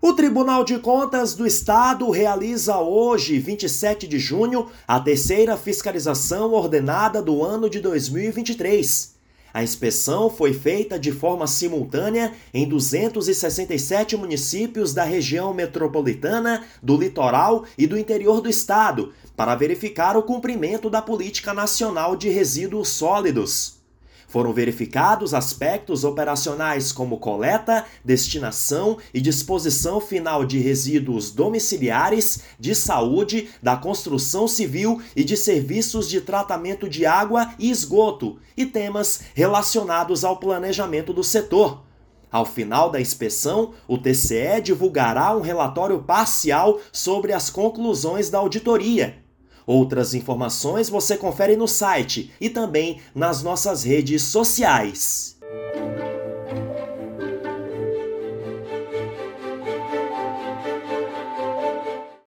O Tribunal de Contas do Estado realiza hoje, 27 de junho, a terceira fiscalização ordenada do ano de 2023. A inspeção foi feita de forma simultânea em 267 municípios da região metropolitana, do litoral e do interior do estado, para verificar o cumprimento da Política Nacional de Resíduos Sólidos. Foram verificados aspectos operacionais como coleta, destinação e disposição final de resíduos domiciliares, de saúde, da construção civil e de serviços de tratamento de água e esgoto, e temas relacionados ao planejamento do setor. Ao final da inspeção, o TCE divulgará um relatório parcial sobre as conclusões da auditoria. Outras informações você confere no site e também nas nossas redes sociais.